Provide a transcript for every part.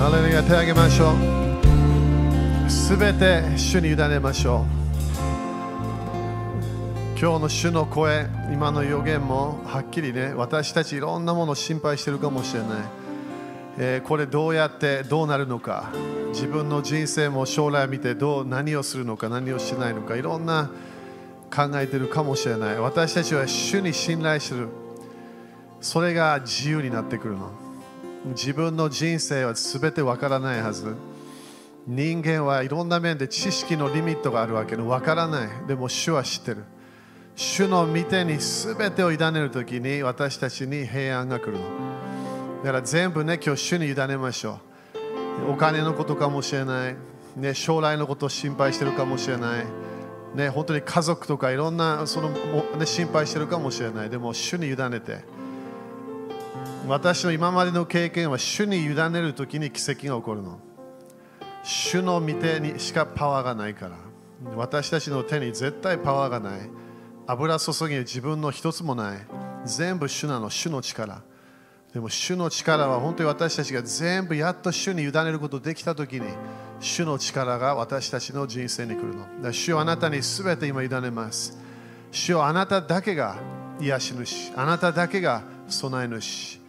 ハレルヤ手を挙げましょうすべて主に委ねましょう今日の主の声今の予言もはっきりね私たちいろんなものを心配してるかもしれない、えーこれどうやってどうなるのか自分の人生も将来見てどう何をするのか何をしないのかいろんな考えてるかもしれない私たちは主に信頼するそれが自由になってくるの自分の人生は全てわからないはず。人間はいろんな面で知識のリミットがあるわけでわからないでも主は知ってる。主の御手に全てを委ねるときに私たちに平安が来るの。だから全部ね今日主に委ねましょう。お金のことかもしれない、ね、将来のことを心配してるかもしれない。ね、本当に家族とかいろんなその、ね、心配してるかもしれない。でも主に委ねて。私の今までの経験は主に委ねるときに奇跡が起こるの。主の御手にしかパワーがないから。私たちの手に絶対パワーがない。油注ぎ自分の一つもない。全部主なの主の力。でも主の力は本当に私たちが全部やっと主に委ねることできたときに主の力が私たちの人生に来るの。主はあなたに全て今委ねます。主はあなただけが癒し主。あなただけが備え主。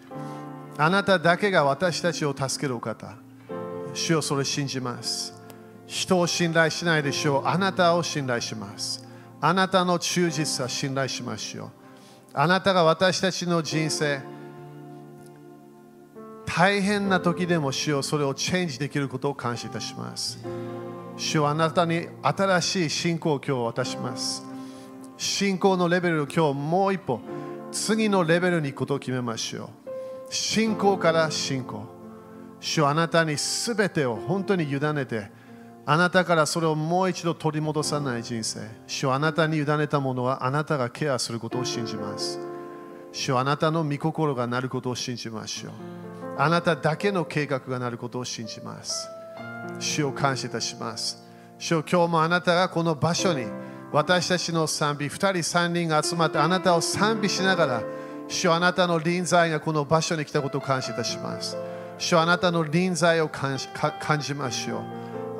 あなただけが私たちを助けるお方。主をそれ信じます。人を信頼しないでしょう。あなたを信頼します。あなたの忠実さ信頼しましょうあなたが私たちの人生大変な時でも主よそれをチェンジできることを感謝いたします。主はあなたに新しい信仰を今日渡します。信仰のレベルを今日もう一歩次のレベルに行くことを決めましょう。信仰から信仰。主はあなたに全てを本当に委ねてあなたからそれをもう一度取り戻さない人生。主はあなたに委ねたものはあなたがケアすることを信じます。主はあなたの御心がなることを信じましょう。あなただけの計画がなることを信じます。主を感謝いたします。主よ今日もあなたがこの場所に私たちの賛美2人3人が集まってあなたを賛美しながら主よあなたの臨在がこの場所に来たことを感謝いたします。主よあなたの臨在を感じましょう。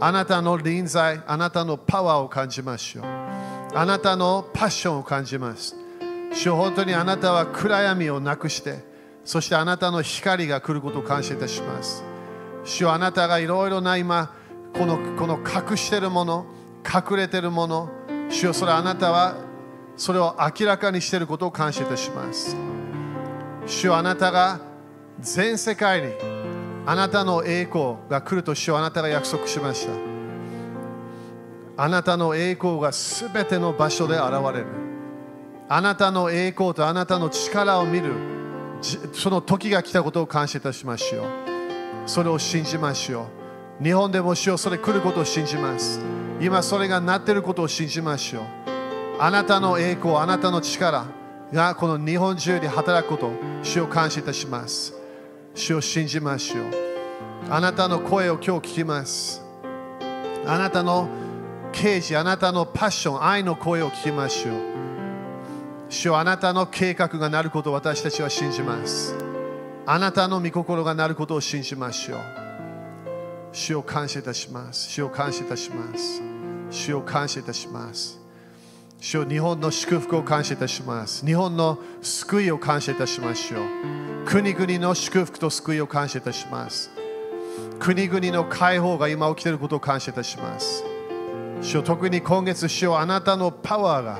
あなたの臨在あなたのパワーを感じましょう。あなたのパッションを感じます。主よ本当にあなたは暗闇をなくしてそしてあなたの光が来ることを感謝いたします。主よあなたがいろいろな今このこの隠しているもの隠れているもの主よそれあなたはそれを明らかにしていることを感謝いたします。主よあなたが全世界にあなたの栄光が来ると主よあなたが約束しました。あなたの栄光がすべての場所で現れる。あなたの栄光とあなたの力を見る。その時が来たことを感謝いたしましょうそれを信じましょう日本でもしようそれ来ることを信じます。今それがなっていることを信じましょうあなたの栄光あなたの力がこの日本中で働くことを主を感謝いたします。主を信じましょう。あなたの声を今日聞きます。あなたの啓示あなたのパッション愛の声を聞きましょう。主よあなたの計画がなることを私たちは信じます。あなたの御心がなることを信じましょう。主を感謝いたします。主を感謝いたします。主を感謝いたします。主よ日本の祝福を感謝いたします。日本の救いを感謝いたしましょう。国々の祝福と救いを感謝いたします。国々の解放が今起きていることを感謝いたします。主よ特に今月主よあなたのパワーが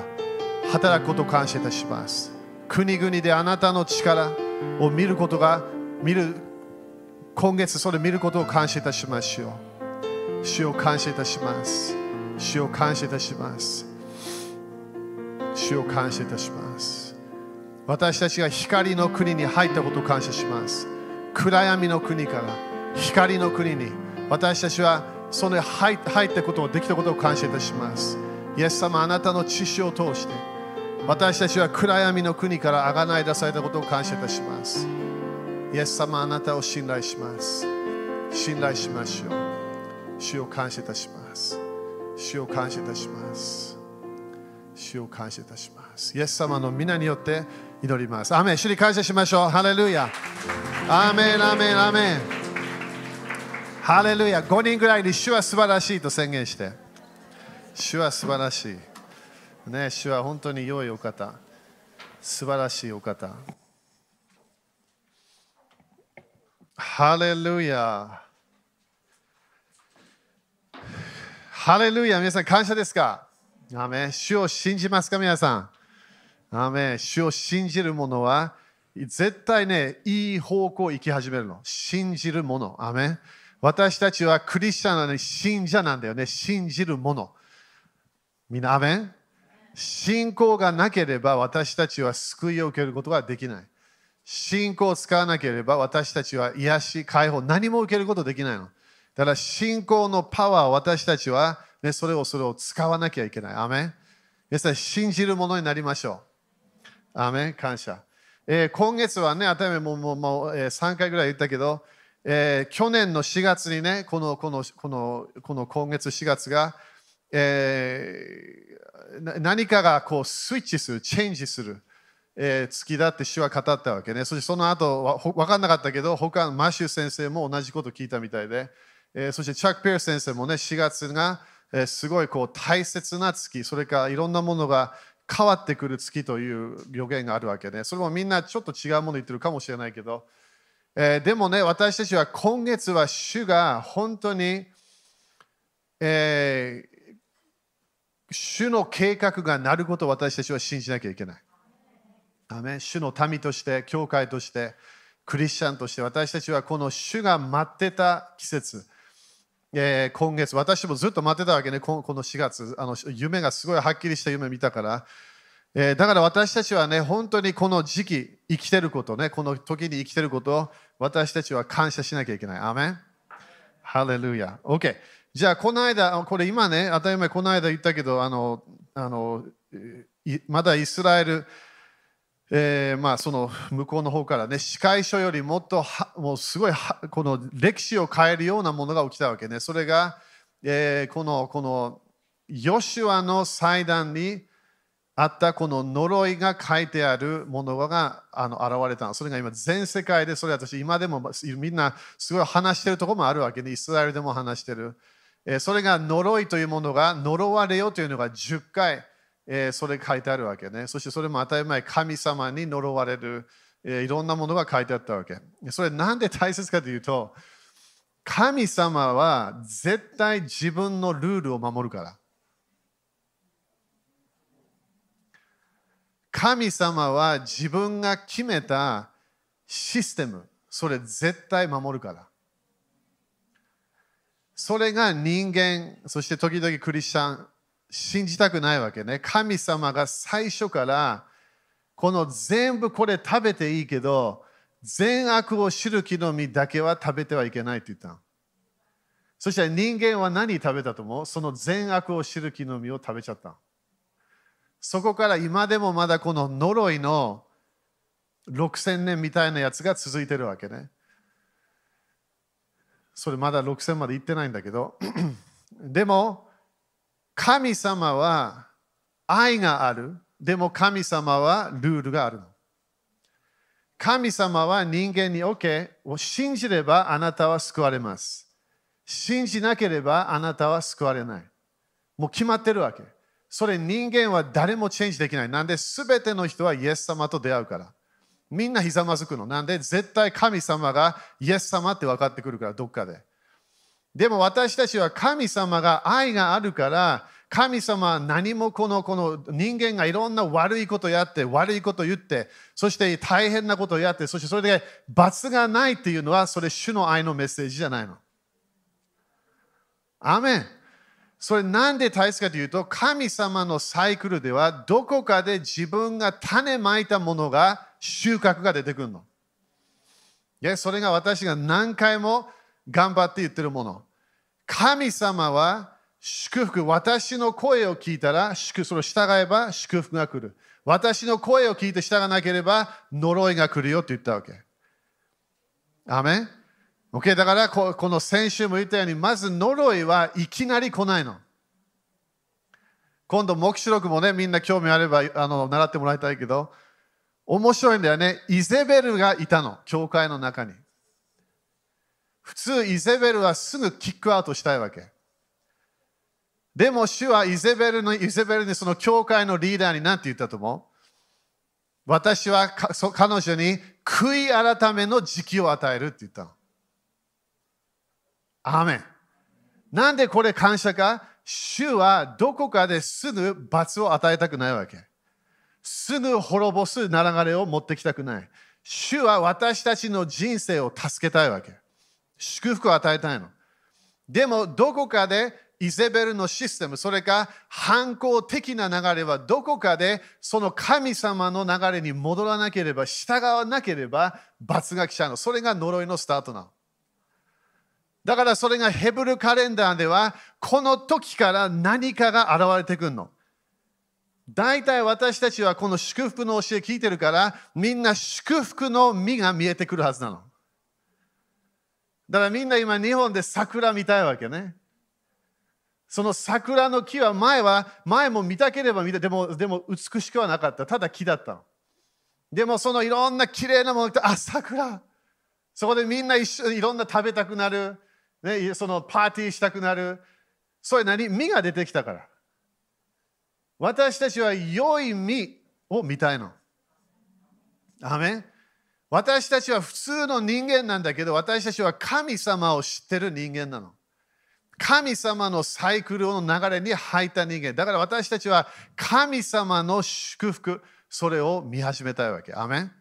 働くことを感謝いたします。国々であなたの力を見ることが見る今月それを見ることを感謝いたしましょう。主を感謝いたします。主を感謝いたします。主を感謝いたします。私たちが光の国に入ったことを感謝します。暗闇の国から光の国に私たちはその入ったことをできたことを感謝いたします。イエス様あなたの知識を通して私たちは暗闇の国からあがない出されたことを感謝いたします。イエス様あなたを信頼します。信頼しましょう。主を感謝いたします。主を感謝いたします。主を感謝いたします。イエス様の皆によって祈ります。アメン。主に感謝しましょう。ハレルヤ。アーメンアメンアメン。ハレルヤ。5人ぐらいに主は素晴らしいと宣言して。主は素晴らしい。ね主は本当に良いお方。素晴らしいお方。ハレルヤ。ハレルヤ。皆さん感謝ですか？アメ主を信じますか皆さん?アメ主を信じる者は絶対ね、いい方向行き始めるの。信じる者。アメ私たちはクリスチャンなのに信者なんだよね。信じる者。みんな、アメン信仰がなければ私たちは救いを受けることができない。信仰を使わなければ私たちは癒し、解放、何も受けることできないの。だ信仰のパワー私たちは、ね、それをそれを使わなきゃいけない。アメン皆さん信じるものになりましょう。アメン感謝。えー、今月はね、ためももうもう、えー、3回ぐらい言ったけど、えー、去年の4月にね、このこのこのこの今月4月が、えー、何かがこうスイッチする、チェンジする、えー、月だって主は語ったわけね。そしてその後分かんなかったけど、他のマシュー先生も同じこと聞いたみたいで、えー、そしてチャック・ペア先生もね、4月が、えー、すごいこう大切な月、それからいろんなものが変わってくる月という予言があるわけね。それもみんなちょっと違うもの言ってるかもしれないけど、えー、でもね、私たちは今月は主が本当に、えー、主の計画がなることを私たちは信じなきゃいけない。アメ主の民として、教会として、クリスチャンとして私たちはこの主が待ってた季節、えー、今月、私もずっと待ってたわけね、この4月あの、夢がすごいはっきりした夢見たから、えー、だから私たちはね、本当にこの時期、生きてることね、この時に生きてることを私たちは感謝しなきゃいけない。アメンハレルヤ。OK。じゃあ、この間、これ今ね、当たり前この間言ったけど、あの、あのまだイスラエル、えー、まあその向こうの方からね、司会書よりもっともうすごいこの歴史を変えるようなものが起きたわけね。それが、えー、このこのヨシュアの祭壇にあったこの呪いが書いてあるものがあの現れた。それが今全世界でそれ私今でもみんなすごい話してるとこもあるわけね。イスラエルでも話してる。えー、それが呪いというものが呪われよというのが10回。えー、それ書いてあるわけね。そしてそれも当たり前、神様に呪われる、えー、いろんなものが書いてあったわけ。それなんで大切かというと、神様は絶対自分のルールを守るから。神様は自分が決めたシステム、それ絶対守るから。それが人間、そして時々クリスチャン、信じたくないわけね。神様が最初からこの全部これ食べていいけど善悪を知る木の実だけは食べてはいけないって言った。そしたら人間は何食べたと思う？その善悪を知る木の実を食べちゃったそこから今でもまだこの呪いの6000年みたいなやつが続いてるわけね。それまだ6000まで行ってないんだけどでも神様は愛がある。でも神様はルールがあるの。神様は人間に OK を信じればあなたは救われます。信じなければあなたは救われない。もう決まってるわけ。それ人間は誰もチェンジできない。なんで全ての人はイエス様と出会うから。みんなひざまずくの。なんで絶対神様がイエス様って分かってくるから、どっかで。でも私たちは神様が愛があるから神様は何もこのこの人間がいろんな悪いことやって悪いこと言ってそして大変なことをやってそしてそれで罰がないっていうのはそれ主の愛のメッセージじゃないの。アメンそれなんで大切かというと神様のサイクルではどこかで自分が種まいたものが収穫が出てくるの。いやそれが私が何回も頑張って言ってるもの。神様は祝福、私の声を聞いたら祝それを従えば祝福が来る。私の声を聞いて従わなければ呪いが来るよって言ったわけ。アメン ?OK、だからこの先週も言ったように、まず呪いはいきなり来ないの。今度、黙示録もね、みんな興味あればあの習ってもらいたいけど、面白いんだよね。イゼベルがいたの、教会の中に。普通、イゼベルはすぐキックアウトしたいわけ。でも、主はイゼベルのイゼベルにその教会のリーダーに何て言ったと思う？私は彼女に悔い改めの時期を与えるって言ったの。アメン。なんでこれ感謝か？主はどこかですぐ罰を与えたくないわけ。すぐ滅ぼす流れを持ってきたくない。主は私たちの人生を助けたいわけ。祝福を与えたいの。でも、どこかでイゼベルのシステム、それか反抗的な流れはどこかでその神様の流れに戻らなければ、従わなければ罰が来ちゃうの。それが呪いのスタートなの。だからそれがヘブルカレンダーでは、この時から何かが現れてくるの。大体私たちはこの祝福の教え聞いてるから、みんな祝福の実が見えてくるはずなの。だからみんな今日本で桜見たいわけね。その桜の木は前は、前も見たければ見た、でもでも美しくはなかった。ただ木だったの。でもそのいろんな綺麗なものがあ、桜。そこでみんな一緒にいろんな食べたくなる。ね、そのパーティーしたくなる。それ何？実が出てきたから。私たちは良い実を見たいの。アメ私たちは普通の人間なんだけど、私たちは神様を知ってる人間なの。神様のサイクルの流れに入った人間。だから私たちは神様の祝福、それを見始めたいわけ。アメン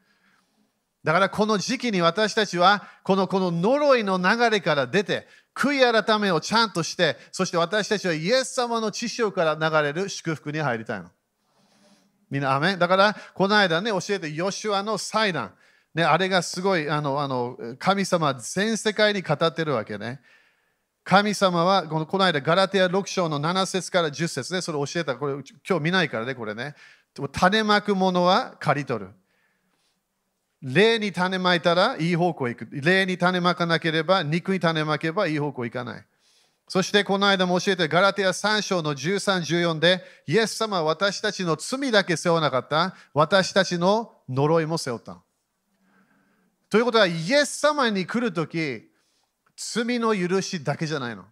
だからこの時期に私たちはこのこの呪いの流れから出て悔い改めをちゃんとしてそして私たちはイエス様の知識から流れる祝福に入りたいの。みんな、アメだからこの間ね教えてヨシュアの祭壇、ね、あれがすごいあのあの神様全世界に語ってるわけね。神様はこのこの間ガラテア6章の7節から10節ねそれ教えたこれ今日見ないからねこれね種まくものは刈り取る霊に種まいたらいい方向へ行く。霊に種まかなければ、肉に種まけばいい方向へ行かない。そしてこの間も教えてガラテア3章の13、14で、イエス様は私たちの罪だけ背負わなかった。私たちの呪いも背負った。ということは、イエス様に来るとき、罪の許しだけじゃないの。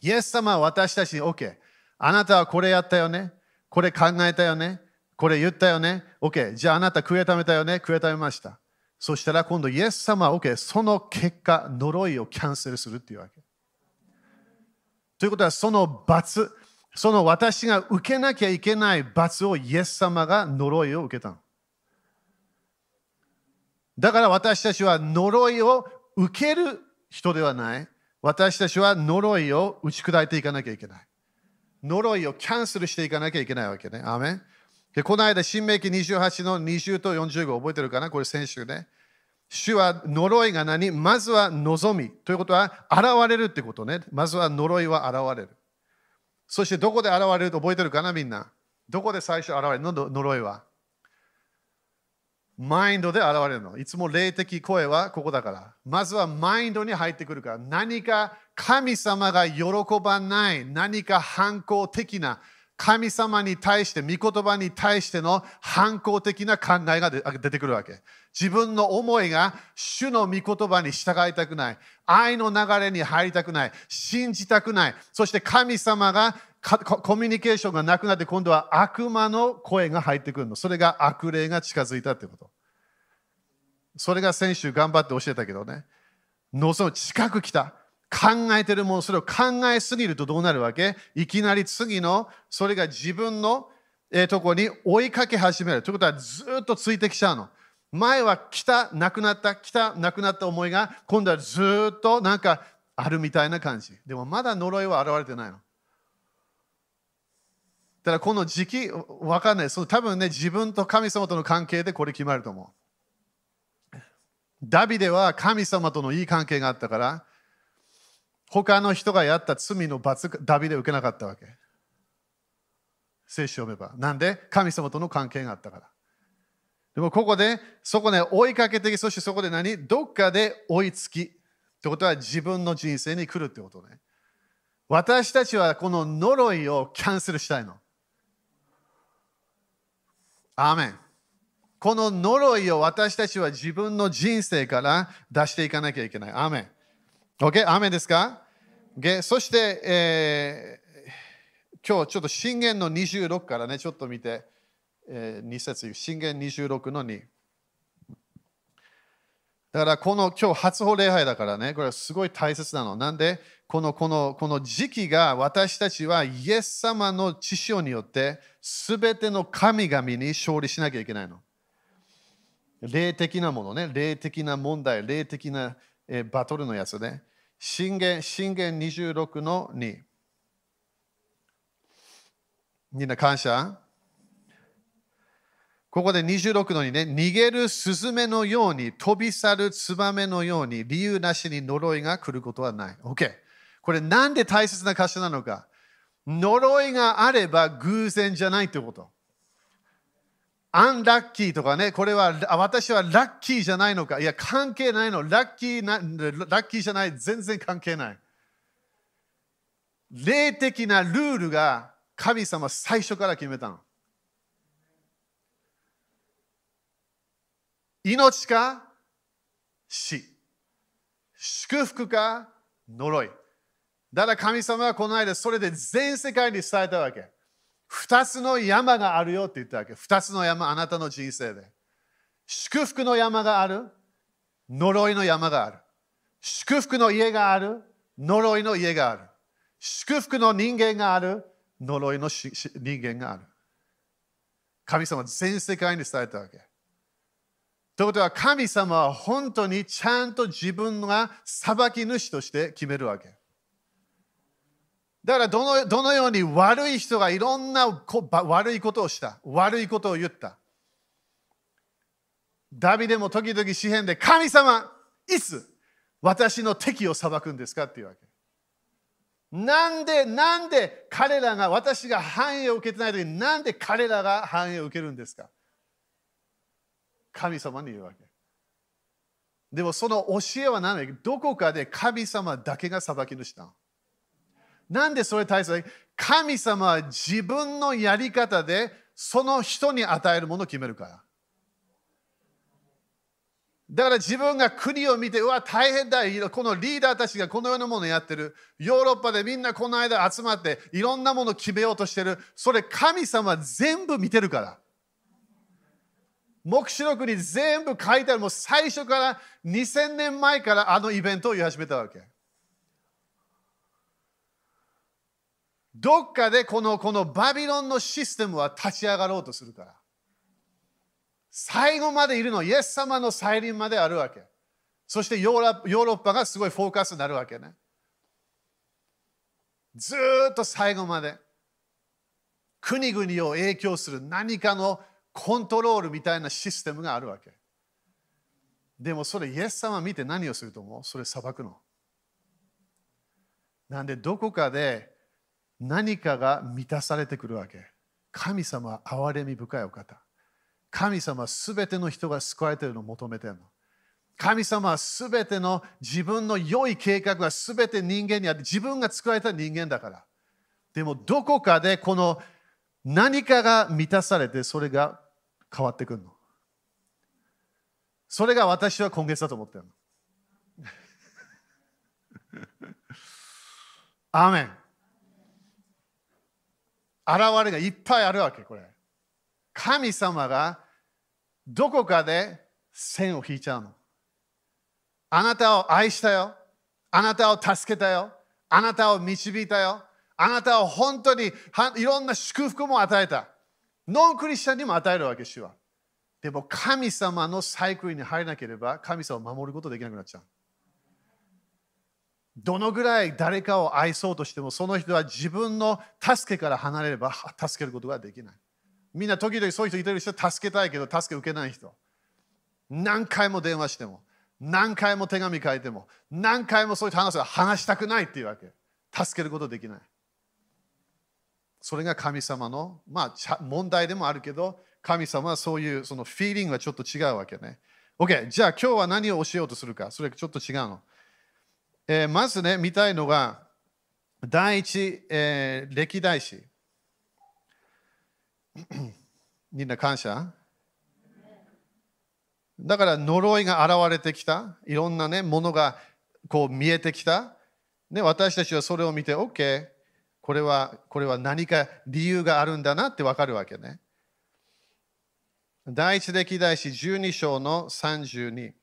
イエス様は私たちに OK。あなたはこれやったよね。これ考えたよね。これ言ったよね ?OK。じゃああなた食えためたよね食えためました。そしたら今度イエス様は OK。その結果、呪いをキャンセルするっていうわけ。ということはその罰、その私が受けなきゃいけない罰をイエス様が呪いを受けたの。だから私たちは呪いを受ける人ではない。私たちは呪いを打ち砕いていかなきゃいけない。呪いをキャンセルしていかなきゃいけないわけね。アメンでこの間、新明記28の20と45覚えてるかな？これ先週ね。主は呪いが何？まずは望み。ということは、現れるってことね。まずは呪いは現れる。そしてどこで現れると覚えてるかな？みんな。どこで最初現れるの？呪いは。マインドで現れるの。いつも霊的声はここだから。まずはマインドに入ってくるから。何か神様が喜ばない何か反抗的な神様に対して、御言葉に対しての反抗的な考えが出てくるわけ。自分の思いが主の御言葉に従いたくない。愛の流れに入りたくない。信じたくない。そして神様がコミュニケーションがなくなって今度は悪魔の声が入ってくるの。それが悪霊が近づいたってこと。それが先週頑張って教えたけどね。望む近く来た。考えてるもの、それを考えすぎるとどうなるわけ？いきなり次の、それが自分の、え、とこに追いかけ始める。ということはずっとついてきちゃうの。前は来た、なくなった、来た、なくなった思いが、今度はずっとなんかあるみたいな感じ。でもまだ呪いは現れてないの。だからこの時期、わかんない。その多分ね、自分と神様との関係でこれ決まると思う。ダビデは神様とのいい関係があったから、他の人がやった罪の罰、ダビデ受けなかったわけ。聖書を読めば。なんで？神様との関係があったから。でもここで、そこで追いかけて、そしてそこで何？どっかで追いつき。ってことは自分の人生に来るってことね。私たちはこの呪いをキャンセルしたいの。アーメン。この呪いを私たちは自分の人生から出していかなきゃいけない。アメン。OK? アメンですか、okay? そして、えー、今日ちょっと信玄の26からね、ちょっと見て、えー、2節、信玄26の2。だからこの今日初歩礼拝だからね、これはすごい大切なの。なんで、このこのこの時期が私たちはイエス様の知性によって全ての神々に勝利しなきゃいけないの。霊的なものね、霊的な問題、霊的な、えバトルのやつね。信玄信玄26の2。みんな感謝？ここで26のにね、逃げるスズメのように、飛び去るツバメのように、理由なしに呪いが来ることはない。OK。これなんで大切な箇所なのか。呪いがあれば偶然じゃないってこと。アンラッキーとかね、これは私はラッキーじゃないのか。いや、関係ないの。ラッキーなラッキーじゃない。全然関係ない。霊的なルールが神様最初から決めたの。命か死。祝福か呪い。だから神様はこの間それで全世界に伝えたわけ。二つの山があるよって言ったわけ。二つの山、あなたの人生で。祝福の山がある。呪いの山がある。祝福の家がある。呪いの家がある。祝福の人間がある。呪いの人間がある。神様は全世界に伝えたわけ。ということは神様は本当にちゃんと自分が裁き主として決めるわけ。だからどのどのように悪い人がいろんなこ悪いことをした。悪いことを言った。ダビデも時々詩篇で神様、いつ私の敵を裁くんですかっていうわけ。なんで、なんで彼らが私が繁栄を受けてない時になんで彼らが繁栄を受けるんですか神様に言うわけ。でもその教えは何だどこかで神様だけが裁き主だ。なんでそれ大切神様は自分のやり方でその人に与えるものを決めるから。だから自分が国を見て、うわ、大変だ。このリーダーたちがこのようなものをやってる。ヨーロッパでみんなこの間集まって、いろんなものを決めようとしてる。それ神様全部見てるから。黙示録に全部書いてある、もう最初から2000年前からあのイベントを言い始めたわけ。どっかでこのこのバビロンのシステムは立ち上がろうとするから。最後までいるのイエス様の再臨まであるわけ。そしてヨーロッパがすごいフォーカスになるわけね。ずっと最後まで国々を影響する何かのコントロールみたいなシステムがあるわけ。でもそれ、イエス様見て何をすると思う？それ裁くの。なんで、どこかで何かが満たされてくるわけ。神様は憐れみ深いお方。神様はすべての人が救われているのを求めているの。神様はすべての自分の良い計画がすべて人間にあって自分が作られた人間だから。でもどこかでこの何かが満たされてそれが変わってくるの。それが私は今月だと思ってるの。アーメン。現れがいっぱいあるわけ、これ。神様がどこかで線を引いちゃうの。あなたを愛したよ。あなたを助けたよ。あなたを導いたよ。あなたを本当にいろんな祝福も与えた。ノンクリスチャンにも与えるわけ、主は。でも神様のサイクルに入らなければ神様を守ることできなくなっちゃう。どのぐらい誰かを愛そうとしてもその人は自分の助けから離れれば助けることができない。みんな時々そういう人いてる人助けたいけど助け受けない人。何回も電話しても何回も手紙書いても何回もそういう話を話したくないっていうわけ。助けることできない。それが神様の、まあ、問題でもあるけど、神様はそういうそのフィーリングがちょっと違うわけね。OK、じゃあ今日は何を教えようとするか、それちょっと違うの。えー、まずね、見たいのが、第一、えー、歴代史。みんな感謝？だから呪いが現れてきた。いろんなね、ものがこう見えてきた。ね、私たちはそれを見て、OK、これはこれは何か理由があるんだなってわかるわけね。第一歴代史12章の32。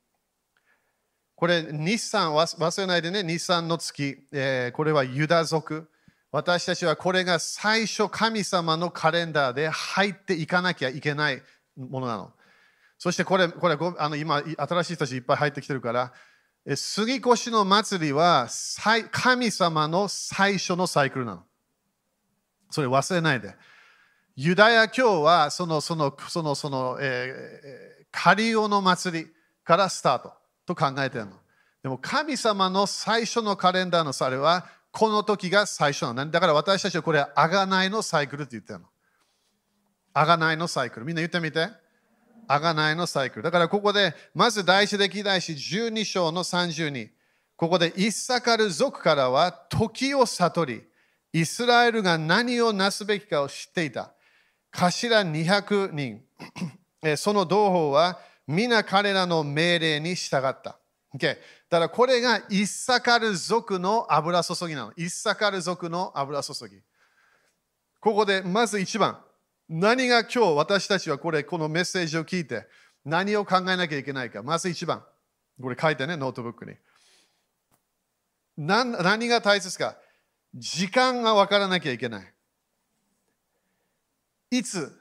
これ、日産、忘れないでね、日産の月、えー、これはユダ族。私たちはこれが最初神様のカレンダーで入っていかなきゃいけないものなの。そしてこれ、これあの今、新しい人たちいっぱい入ってきてるから、杉越の祭りは神様の最初のサイクルなの。それ忘れないで。ユダヤ教はその、その、その、その、えー、カリオの祭りからスタートと考えてるの。でも神様の最初のカレンダーのそれはこの時が最初なの。だから私たちはこれはあがないのサイクルって言ってるの。あがないのサイクル。みんな言ってみて。あがないのサイクル。だからここで、まず第一歴代史12章の32。ここで、イッサカル族からは時を悟り、イスラエルが何をなすべきかを知っていた。頭200人。その同胞は皆彼らの命令に従った。Okay、だからこれがイッサカル族の油注ぎなの。イッサカル族の油注ぎ。ここでまず一番。何が今日私たちはこれ、このメッセージを聞いて何を考えなきゃいけないか。まず一番。これ書いてね、ノートブックに。何何が大切か。時間が分からなきゃいけない。いつ、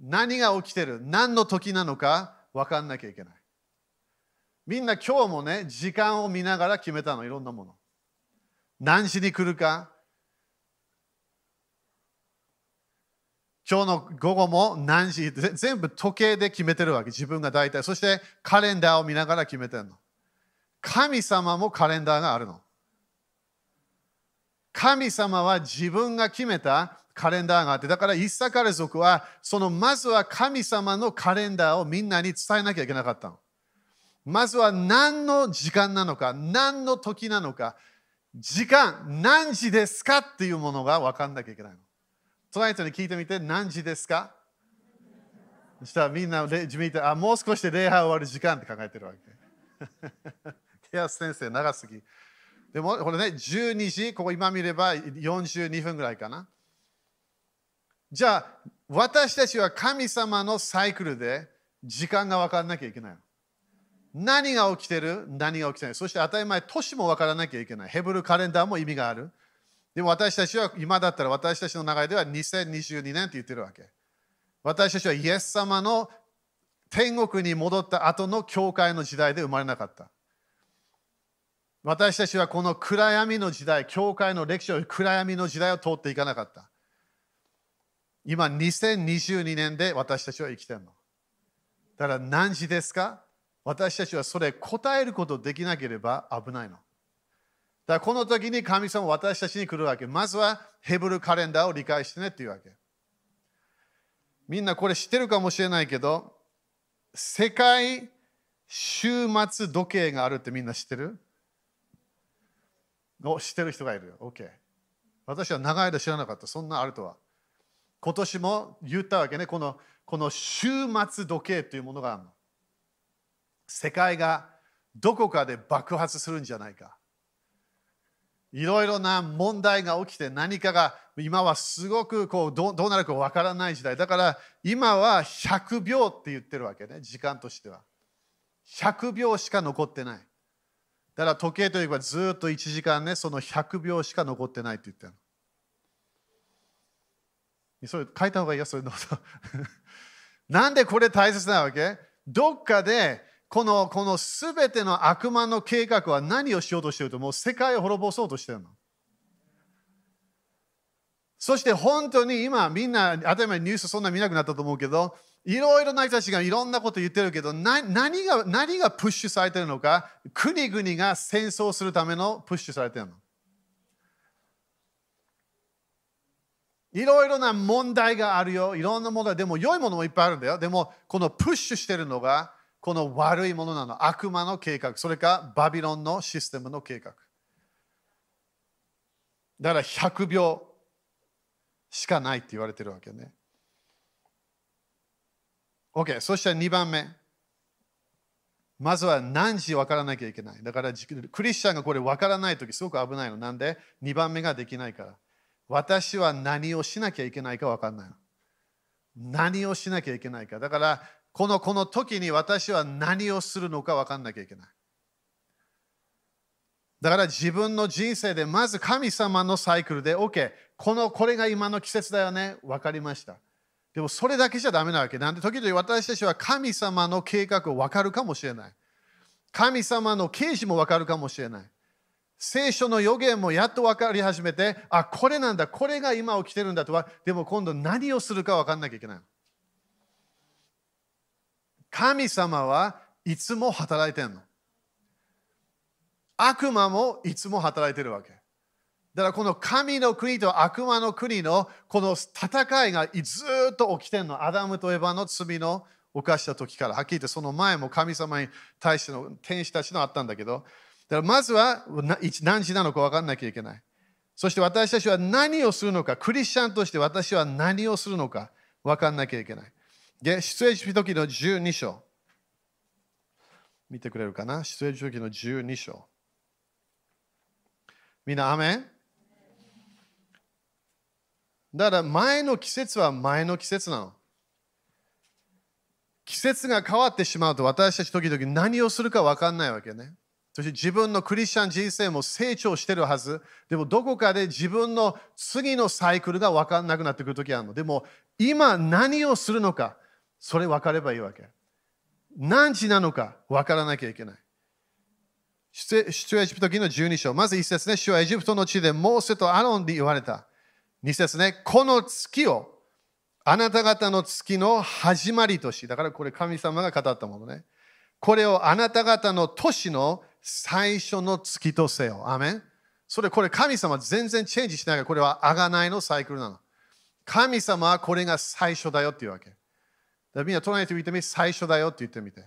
何が起きてる、何の時なのか分かんなきゃいけない。みんな今日もね、時間を見ながら決めたの、いろんなもの。何時に来るか、今日の午後も何時、全部時計で決めてるわけ。自分が大体。そしてカレンダーを見ながら決めてるの。神様もカレンダーがあるの。神様は自分が決めたカレンダーがあって、だからイッサカル族は、そのまずは神様のカレンダーをみんなに伝えなきゃいけなかったの。まずは何の時間なのか、何の時なのか、時間、何時ですかっていうものが分かんなきゃいけないの。隣人に聞いてみて、何時ですか？そしたらみんな自分であ、もう少しで礼拝終わる時間って考えてるわけ。ケアス先生、長すぎ。でも、これね、12時、ここ今見れば42分ぐらいかな。じゃあ、私たちは神様のサイクルで時間が分からなきゃいけない。何が起きてる？何が起きてないそして当たり前、年も分からなきゃいけない。ヘブルカレンダーも意味がある。でも私たちは今だったら私たちの中では2022年って言ってるわけ。私たちはイエス様の天国に戻った後の教会の時代で生まれなかった。私たちはこの暗闇の時代、教会の歴史を暗闇の時代を通っていかなかった。今2022年で私たちは生きてるの。だから何時ですか？私たちはそれ答えることできなければ危ないの。だからこの時に神様私たちに来るわけ。まずはヘブルカレンダーを理解してねっていうわけ。みんなこれ知ってるかもしれないけど、世界終末時計があるってみんな知ってる？お知ってる人がいる。OK。私は長い間知らなかった。そんなあるとは。今年も言ったわけね。このこの終末時計というものがある。世界がどこかで爆発するんじゃないか。いろいろな問題が起きて何かが今はすごくこうどうなるかわからない時代だから今は100秒って言ってるわけね時間としては100秒しか残ってないだから時計といえばずっと1時間ねその100秒しか残ってないって言ってるそれ書いた方がいいよそれの なんでこれ大切なわけ？どっかでこのこの全ての悪魔の計画は何をしようとしてるともう世界を滅ぼそうとしてるの。そして本当に今みんな当たり前ニュースそんな見なくなったと思うけどいろいろな人たちがいろんなこと言ってるけど何が何がプッシュされてるのか？国々が戦争するためのプッシュされてるの。いろいろな問題があるよ。いろんな問題。でも良いものもいっぱいあるんだよ。でもこのプッシュしてるのがこの悪いものなの。悪魔の計画。それかバビロンのシステムの計画。だから100秒しかないって言われてるわけね。OK。そして2番目。まずは何時分からなきゃいけない。だからクリスチャンがこれ分からないときすごく危ないの。なんで ?2 番目ができないから。私は何をしなきゃいけないか分からない。何をしなきゃいけないか。だからこのこの時に私は何をするのか分からなきゃいけない。だから自分の人生でまず神様のサイクルで OK。このこれが今の季節だよね。分かりました。でもそれだけじゃダメなわけ。なんで時々私たちは神様の計画を分かるかもしれない。神様の啓示も分かるかもしれない。聖書の予言もやっと分かり始めて、あ、これなんだ、これが今起きてるんだとは、でも今度何をするか分かんなきゃいけない。神様はいつも働いてんの。悪魔もいつも働いてるわけ。だからこの神の国と悪魔の国のこの戦いがずっと起きてるの。アダムとエヴァの罪の犯した時から。はっきり言ってその前も神様に対しての天使たちのあったんだけど。だからまずは何時なのか分かんなきゃいけない。そして私たちは何をするのか。クリスチャンとして私は何をするのか分かんなきゃいけない。で、出エジプト記の12章。見てくれるかな？出エジプト記の12章。みんな、アメン？だから前の季節は前の季節なの。季節が変わってしまうと私たち時々何をするか分かんないわけね。そして自分のクリスチャン人生も成長してるはず。でもどこかで自分の次のサイクルが分かんなくなってくる時あるの。でも今何をするのか、それ分かればいいわけ。何時なのか分からなきゃいけない。出エジプト記の12章。まず一節ね、主はエジプトの地でモーセとアロンで言われた。2節ね、この月をあなた方の月の始まりとし、だからこれ神様が語ったものね。これをあなた方の年の最初の月とせよ。アメンそれ、これ神様全然チェンジしないから、これはあがないのサイクルなの。神様はこれが最初だよっていうわけ。だからみんな隣に言ってみ、最初だよって言ってみて。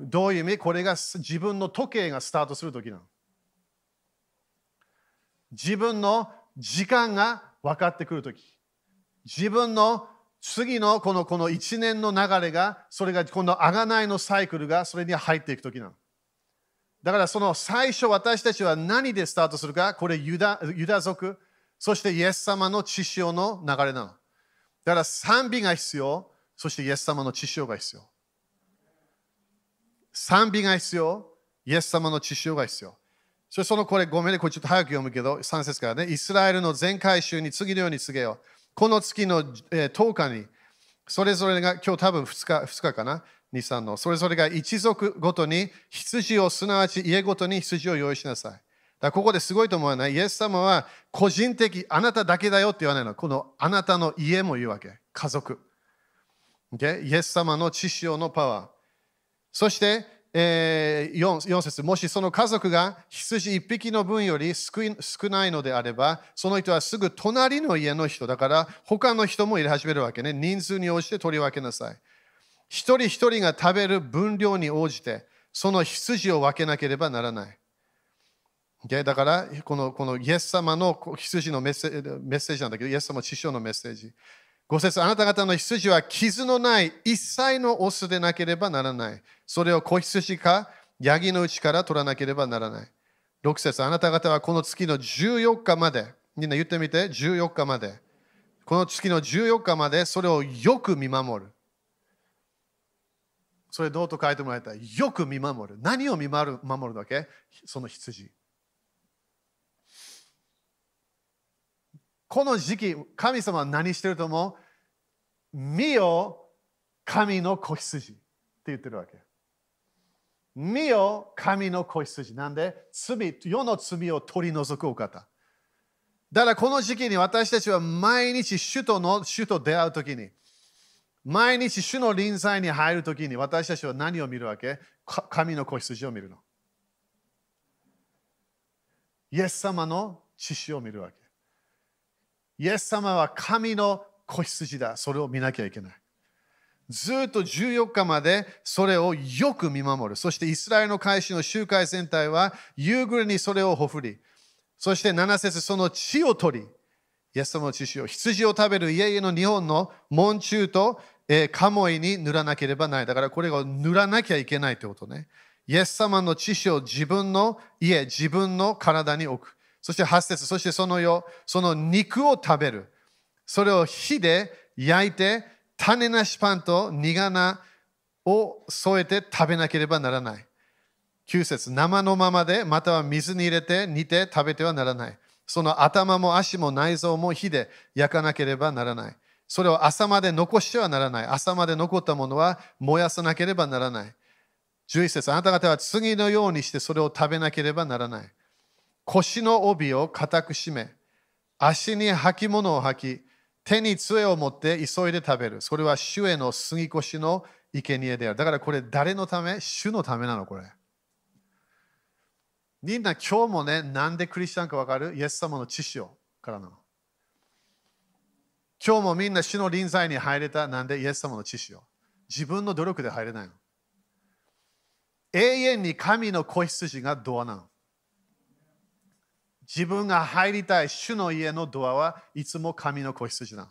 どういう意味？これが自分の時計がスタートするときなの。自分の時間が分かってくるとき、自分の次のこのこの1年の流れが、それがこの贖いのサイクルがそれに入っていくときなの。だからその最初私たちは何でスタートするか、これユダユダ族、そしてイエス様の血潮の流れなの。だから賛美が必要、そしてイエス様の血潮が必要。賛美が必要、イエス様の血潮が必要。そしてそのこれ、ごめんね、これちょっと早く読むけど、3節からね、イスラエルの全回収に次のように告げよう。この月の、10日に、それぞれが、今日多分2日 ,2 日かな、2、3の、それぞれが一族ごとに羊を、すなわち家ごとに羊を用意しなさい。だここですごいと思わない？イエス様は個人的、あなただけだよって言わないの。このあなたの家も言うわけ。家族。Okay? イエス様の知潮のパワー。そして、えー、4, 4節もしその家族が羊1匹の分より少ないのであれば、その人はすぐ隣の家の人だから、他の人も入れ始めるわけね。人数に応じて取り分けなさい。一人一人が食べる分量に応じて、その羊を分けなければならない。だから、このこのイエス様の羊のメッセメッセージなんだけど、イエス様師匠のメッセージ。ご節あなた方の羊は傷のない一切のオスでなければならない。それを子羊かヤギのうちから取らなければならない。6節あなた方はこの月の14日まで、みんな言ってみて、14日まで。この月の14日までそれをよく見守る。それどうと書いてもらいたい。よく見守る。何を見守る守るわけ？その羊。この時期、神様は何してると思う？見よ、神の子羊って言ってるわけ。見よ、神の子羊。なんで？罪、世の罪を取り除くお方。だからこの時期に私たちは毎日主との主と出会うときに、毎日主の臨在に入るときに私たちは何を見るわけ？神の子羊を見るの。イエス様の知識を見るわけ。イエス様は神の子羊だ。それを見なきゃいけない。ずっと14日までそれをよく見守る。そしてイスラエルの開始の集会全体は夕暮れにそれをほふり。そして7節その血を取り、イエス様の血を羊を食べる家々の日本の門中とえー、カモイに塗らなければない。だからこれを塗らなきゃいけないということね。イエス様の知識を自分の家、自分の体に置く。そして8節そしてその世、その肉を食べる。それを火で焼いて、種なしパンと苦菜を添えて食べなければならない。9節生のままで、または水に入れて煮て食べてはならない。その頭も足も内臓も火で焼かなければならない。それを朝まで残してはならない。朝まで残ったものは燃やさなければならない。11節あなた方は次のようにしてそれを食べなければならない。腰の帯を固く締め、足に履物を履き、手に杖を持って急いで食べる。それは主への杉越の生贄である。だからこれ誰のため？主のためなのこれ。みんな今日もね、なんでクリスチャンかわかる？イエス様の知識をからなの。今日もみんな主の臨在に入れた。なんでイエス様の知識を。自分の努力で入れないの。永遠に神の子羊がドアなの。自分が入りたい主の家のドアはいつも神の子羊なの。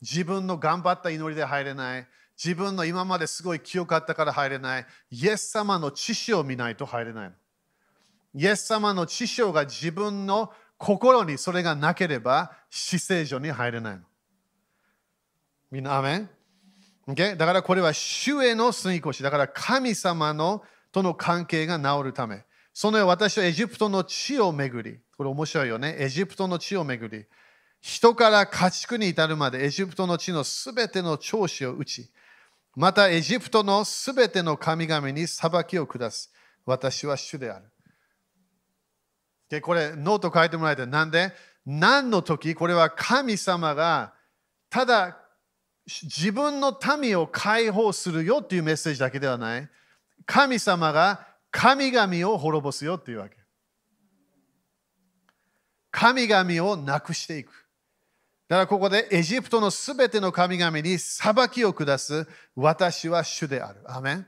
自分の頑張った祈りで入れない。自分の今まですごい清かったから入れない。イエス様の知識を見ないと入れないの。イエス様の知識が自分の心にそれがなければ死聖所に入れないの。みんな、アメン、okay? だからこれは主への住み越し。だから神様のとの関係が治るため。その私はエジプトの地を巡り、これ面白いよね。エジプトの地を巡り、人から家畜に至るまでエジプトの地のすべての長子を打ち、またエジプトのすべての神々に裁きを下す。私は主である。でこれ、ノート書いてもらえて、なんで？何の時？これは神様がただ自分の民を解放するよっていうメッセージだけではない。神様が神々を滅ぼすよっていうわけ。神々をなくしていく。だからここでエジプトのすべての神々に裁きを下す私は主である。アメン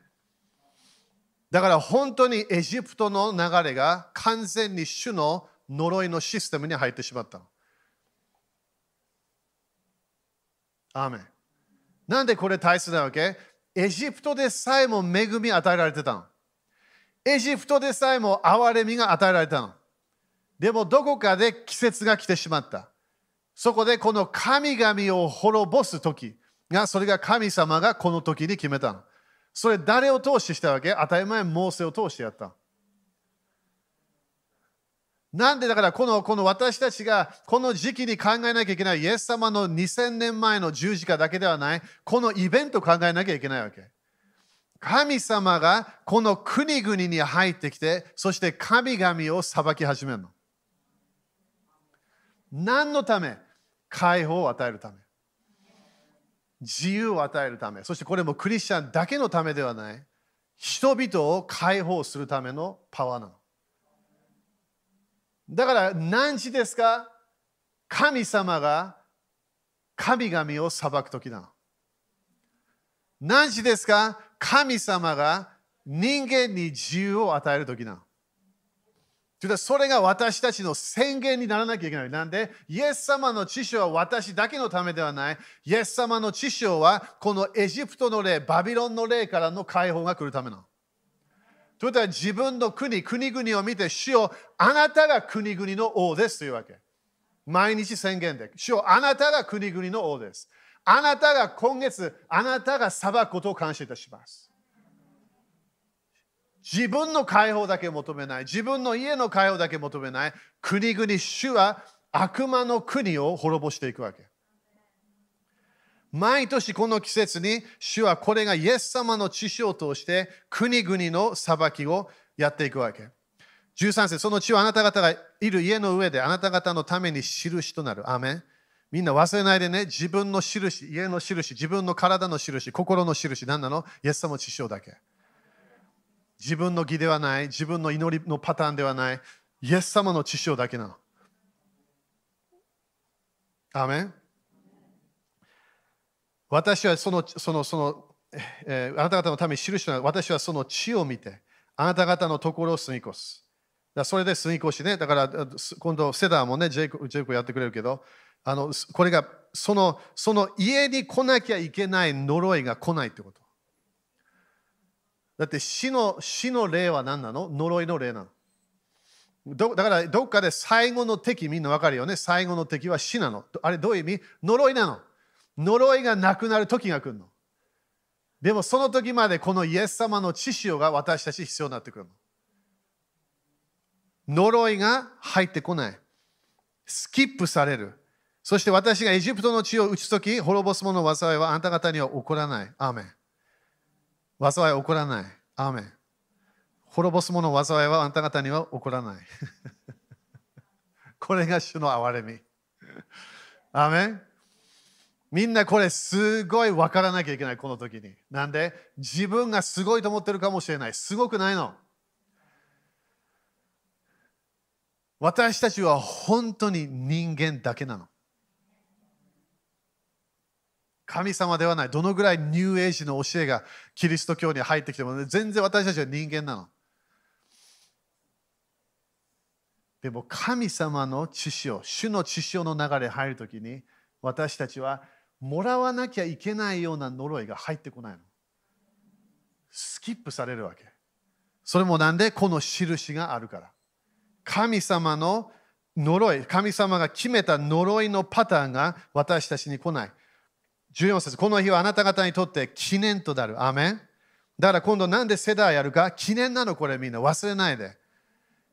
だから本当にエジプトの流れが完全に主の呪いのシステムに入ってしまったの。アメンなんでこれ大切なわけ？エジプトでさえも恵み与えられてたの。エジプトでさえも憐れみが与えられたの。でもどこかで季節が来てしまった。そこでこの神々を滅ぼす時が、それが神様がこの時に決めたの。それ誰を通してしたわけ？当たり前、モーセを通してやった。なんでだからこのこの私たちがこの時期に考えなきゃいけないイエス様の2000年前の十字架だけではないこのイベントを考えなきゃいけないわけ。神様がこの国々に入ってきてそして神々を裁き始めるの。何のため？解放を与えるため。自由を与えるため。そしてこれもクリスチャンだけのためではない。人々を解放するためのパワーなの。だから何時ですか？神様が神々を裁く時なの。何時ですか？神様が人間に自由を与える時なの。それが私たちの宣言にならなきゃいけない。なんで、イエス様の知識は私だけのためではない。イエス様の知識はこのエジプトの霊、バビロンの霊からの解放が来るためなの。ということは自分の国、国々を見て、主よあなたが国々の王ですというわけ。毎日宣言で。主よあなたが国々の王です。あなたが今月、あなたが裁くことを感謝いたします。自分の解放だけ求めない。自分の家の解放だけ求めない。国々、主は悪魔の国を滅ぼしていくわけ。毎年この季節に主はこれがイエス様の知識を通して国々の裁きをやっていくわけ。13節その地はあなた方がいる家の上であなた方のために印となる。アメみんな忘れないでね、自分の印、家の印、自分の体の印、心の印、何なの？イエス様の知識だけ。自分の義ではない、自分の祈りのパターンではない、イエス様の知識だけなの。アメン私はその、その、その、えー、あなた方のために印とな。私はその地を見て、あなた方のところを住み越す。だそれで住み越しね。だから、今度、セダーもね、ジェイコジェイコやってくれるけど、あのこれがそのその家に来なきゃいけない呪いが来ないってこと。だって死の死の霊は何なの？呪いの霊なの。だからどっかで最後の敵みんなわかるよね。最後の敵は死なの。あれどういう意味？呪いなの。呪いがなくなる時が来るの。でもその時までこのイエス様の知識が私たち必要になってくるの。呪いが入ってこない。スキップされる。そして私がエジプトの地を打つとき、滅ぼす者の災いはあなた方には起こらない。アーメン。災い起こらない。アーメン。滅ぼす者の災いはあなた方には起こらない。これが主の憐れみ。アーメン。みんなこれすごい分からなきゃいけない、この時に。なんで？自分がすごいと思ってるかもしれない。すごくないの。私たちは本当に人間だけなの。神様ではない。どのぐらいニューエイジの教えがキリスト教に入ってきても、全然私たちは人間なの。でも神様の知識を、主の知識の流れに入るときに、私たちはもらわなきゃいけないような呪いが入ってこないの。スキップされるわけ。それもなんでこの印があるから。神様の呪い、神様が決めた呪いのパターンが私たちに来ない。14節この日はあなた方にとって記念となる。アメンだから今度なんで世代やるか？記念なのこれみんな忘れないで。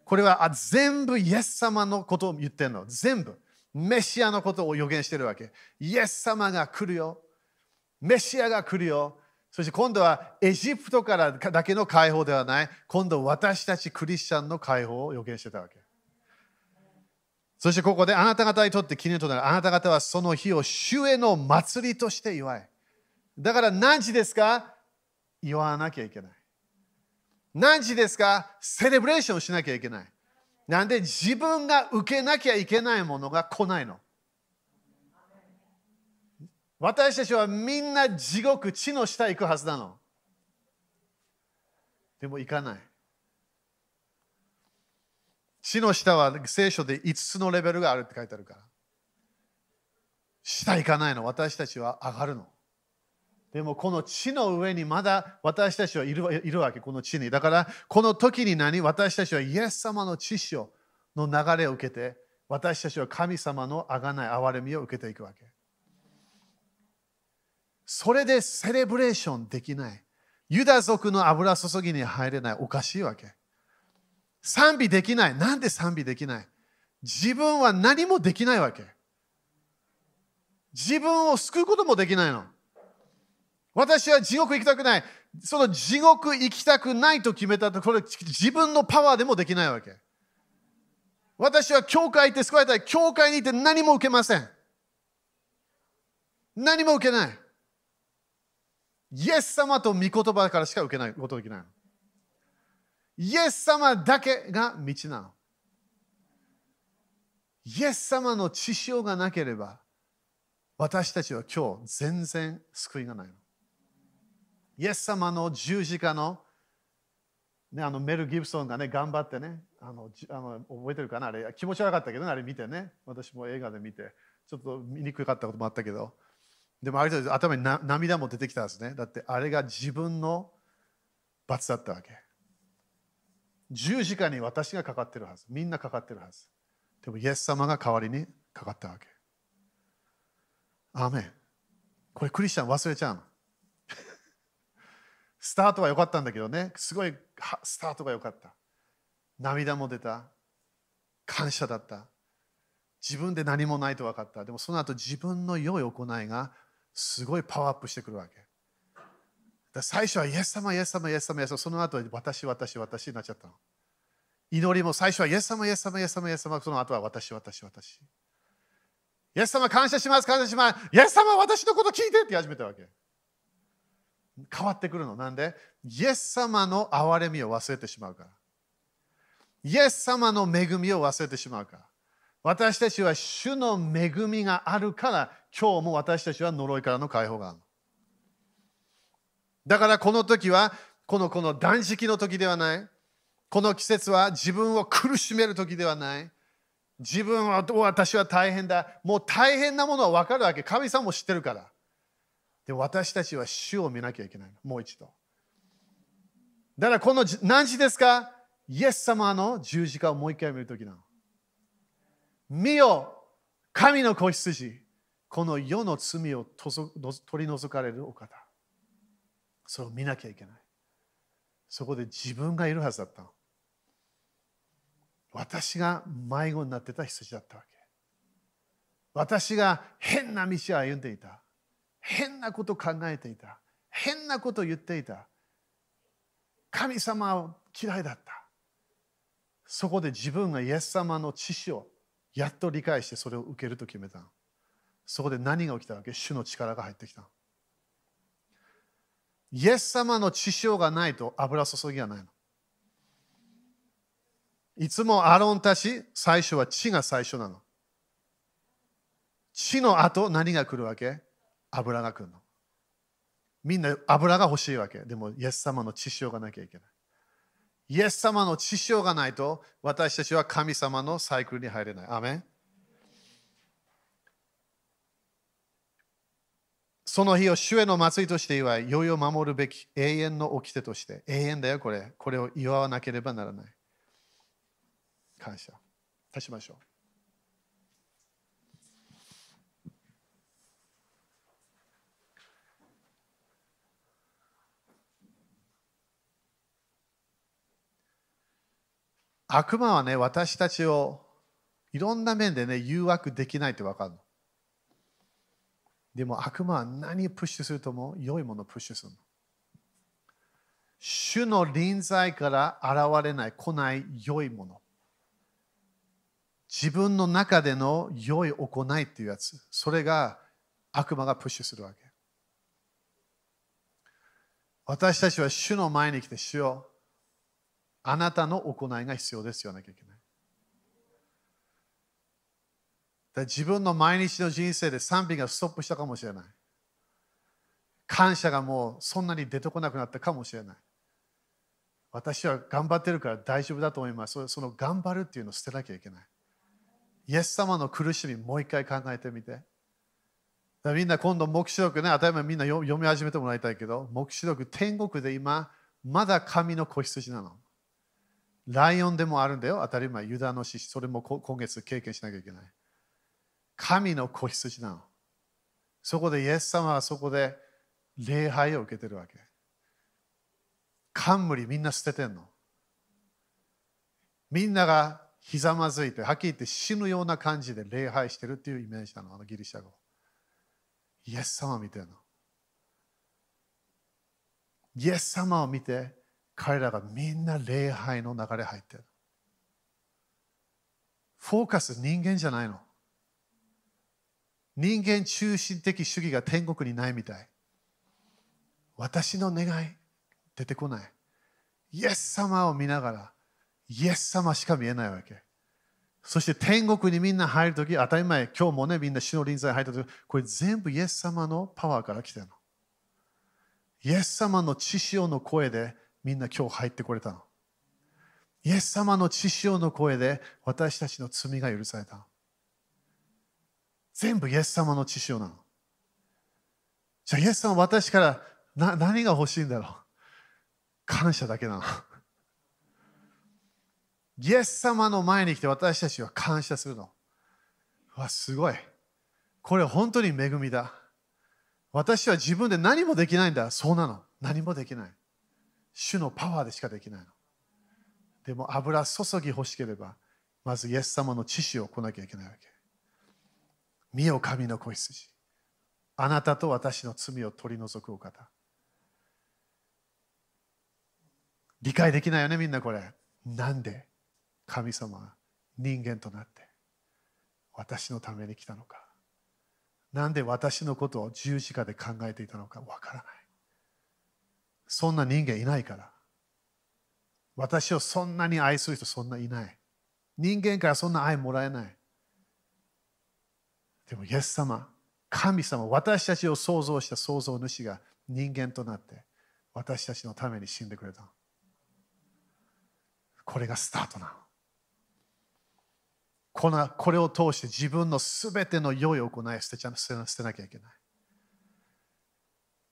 これは全部イエス様のことを言ってるの。全部。メシアのことを予言してるわけ。イエス様が来るよ。メシアが来るよ。そして今度はエジプトからだけの解放ではない。今度私たちクリスチャンの解放を予言してたわけ。そしてここであなた方にとって記念となる。あなた方はその日を主への祭りとして祝い。だから何時ですか？言わなきゃいけない。何時ですか？セレブレーションしなきゃいけない。なんで自分が受けなきゃいけないものが来ないの？私たちはみんな地獄、地の下行くはずなの。でも行かない。地の下は聖書で5つのレベルがあるって書いてあるから。下行かないの。私たちは上がるの。でもこの地の上にまだ私たちはいるいるわけ、この地に。だからこの時に何私たちはイエス様の知識の流れを受けて、私たちは神様のあがない憐れみを受けていくわけ。それでセレブレーションできない。ユダ族の油注ぎに入れない。おかしいわけ。賛美できない。なんで賛美できない？自分は何もできないわけ。自分を救うこともできないの。私は地獄行きたくない。その地獄行きたくないと決めたと、これ自分のパワーでもできないわけ。私は教会行って救われたい。教会に行って何も受けません。何も受けない。イエス様と御言葉からしか受けないことできない。イエス様だけが道なの。イエス様の血潮がなければ、私たちは今日全然救いがないの。イエス様の十字架の,、ね、あのメル・ギブソンがね、頑張ってね、あのあの覚えてるかなあれ気持ち悪かったけどね、あれ見てね。私も映画で見て、ちょっと見にくかったこともあったけど、でもあれ頭に涙も出てきたんですね。だってあれが自分の罰だったわけ。十字架に私がかかってるはず。みんなかかってるはず。でもイエス様が代わりにかかったわけ。アーメン。これクリスチャン忘れちゃうの。スタートは良かったんだけどね、すごいスタートが良かった。涙も出た。感謝だった。自分で何もないと分かった。でもその後自分の良い行いがすごいパワーアップしてくるわけ。だ最初はイエス様、イエス様、イエス様、イエス様、その後は私、私、私になっちゃったの。祈りも最初はイエス様、イエス様、イエス様、イエス様、その後は私、私、私。イエス様、感謝します、感謝します。イエス様、私のこと聞いてって始めたわけ。変わってくるの。なんで？イエス様の憐れみを忘れてしまうから。イエス様の恵みを忘れてしまうから。私たちは主の恵みがあるから今日も私たちは呪いからの解放があるの。だからこの時はこのこの断食の時ではない。この季節は自分を苦しめる時ではない。自分は私は大変だ。もう大変なものは分かるわけ。神様も知ってるから。で私たちは主を見なきゃいけない。もう一度。だからこの何時ですか？イエス様の十字架をもう一回見るときなの。見よ、神の子羊。この世の罪を取り除かれるお方。それを見なきゃいけない。そこで自分がいるはずだったの。私が迷子になってた羊だったわけ。私が変な道を歩んでいた。変なこと考えていた。変なこと言っていた。神様は嫌いだった。そこで自分がイエス様の知識をやっと理解してそれを受けると決めた。そこで何が起きたわけ？主の力が入ってきた。イエス様の知識がないと油注ぎがないの。いつもアロンたち、最初は血が最初なの。血の後何が来るわけ？油が来るの。みんな油が欲しいわけ。でも、イエス様の血潮がなきゃいけない。イエス様の血潮がないと、私たちは神様のサイクルに入れない。アメンその日を主への祭りとして祝い、よいを守るべき永遠の掟として、永遠だよ、これ。これを祝わなければならない。感謝。足しましょう。悪魔はね、私たちをいろんな面でね、誘惑できないって分かるの。でも悪魔は何をプッシュするとも良いものをプッシュするの。主の臨在から現れない、来ない良いもの。自分の中での良い行いっていうやつ。それが悪魔がプッシュするわけ。私たちは主の前に来て、主よあなたの行いが必要ですよなきゃいけない。だ自分の毎日の人生で賛美がストップしたかもしれない。感謝がもうそんなに出てこなくなったかもしれない。私は頑張ってるから大丈夫だと思います。その頑張るっていうのを捨てなきゃいけない。イエス様の苦しみ、もう一回考えてみて。だみんな今度、黙示録ね、当たり前みんな読み始めてもらいたいけど、黙示録、天国で今、まだ神の子羊なの。ライオンでもあるんだよ、当たり前。ユダの獅子、それも今月経験しなきゃいけない。神の子羊なの。そこでイエス様はそこで礼拝を受けてるわけ。冠みんな捨ててんの。みんながひざまずいて、はっきり言って死ぬような感じで礼拝してるっていうイメージなの、あのギリシャ語。イエス様を見てるの。イエス様を見て、彼らがみんな礼拝の流れ入ってる。フォーカス人間じゃないの。人間中心的主義が天国にないみたい。私の願い出てこない。イエス様を見ながら、イエス様しか見えないわけ。そして天国にみんな入るとき、当たり前、今日もね、みんな主の臨在入ったとき、これ全部イエス様のパワーから来てるの。イエス様の血潮の声でみんな今日入ってこれたの。イエス様の血潮の声で私たちの罪が許された。全部イエス様の血潮なの。じゃあイエス様私からな何が欲しいんだろう感謝だけなの。イエス様の前に来て私たちは感謝するの。わ、すごい。これ本当に恵みだ。私は自分で何もできないんだ。そうなの。何もできない。主のパワーでしかできないの。でも油注ぎ欲しければ、まずイエス様の知識を来なきゃいけないわけ。見よ神の子羊。あなたと私の罪を取り除くお方。理解できないよね、みんなこれ。なんで神様は人間となって私のために来たのか。なんで私のことを十字架で考えていたのかわからない。そんな人間いないから。私をそんなに愛する人そんないない。人間からそんな愛もらえない。でも、イエス様、神様、私たちを創造した創造主が人間となって私たちのために死んでくれた。これがスタートなの。このこれを通して自分のすべての良い行い捨てちゃ捨て捨てなきゃいけない。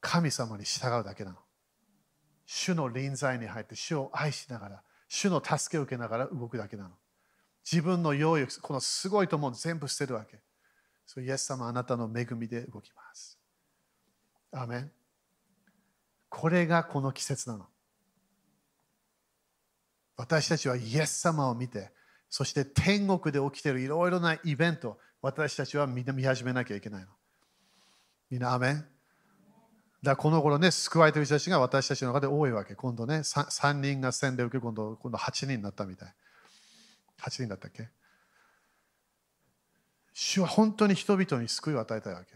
神様に従うだけなの。主の臨在に入って、主を愛しながら、主の助けを受けながら動くだけなの。自分の用意、このすごいと思う全部捨てるわけ。そうイエス様あなたの恵みで動きます。アメン。これがこの季節なの。私たちはイエス様を見て、そして天国で起きているいろいろなイベント、私たちは見始めなきゃいけないの。みんな、アメン。だこの頃ね、救われてる人たちが私たちの中で多いわけ。今度ね、3, 3人が洗礼を受け、今度今度8人になったみたい。8人だったっけ？主は本当に人々に救いを与えたいわけ。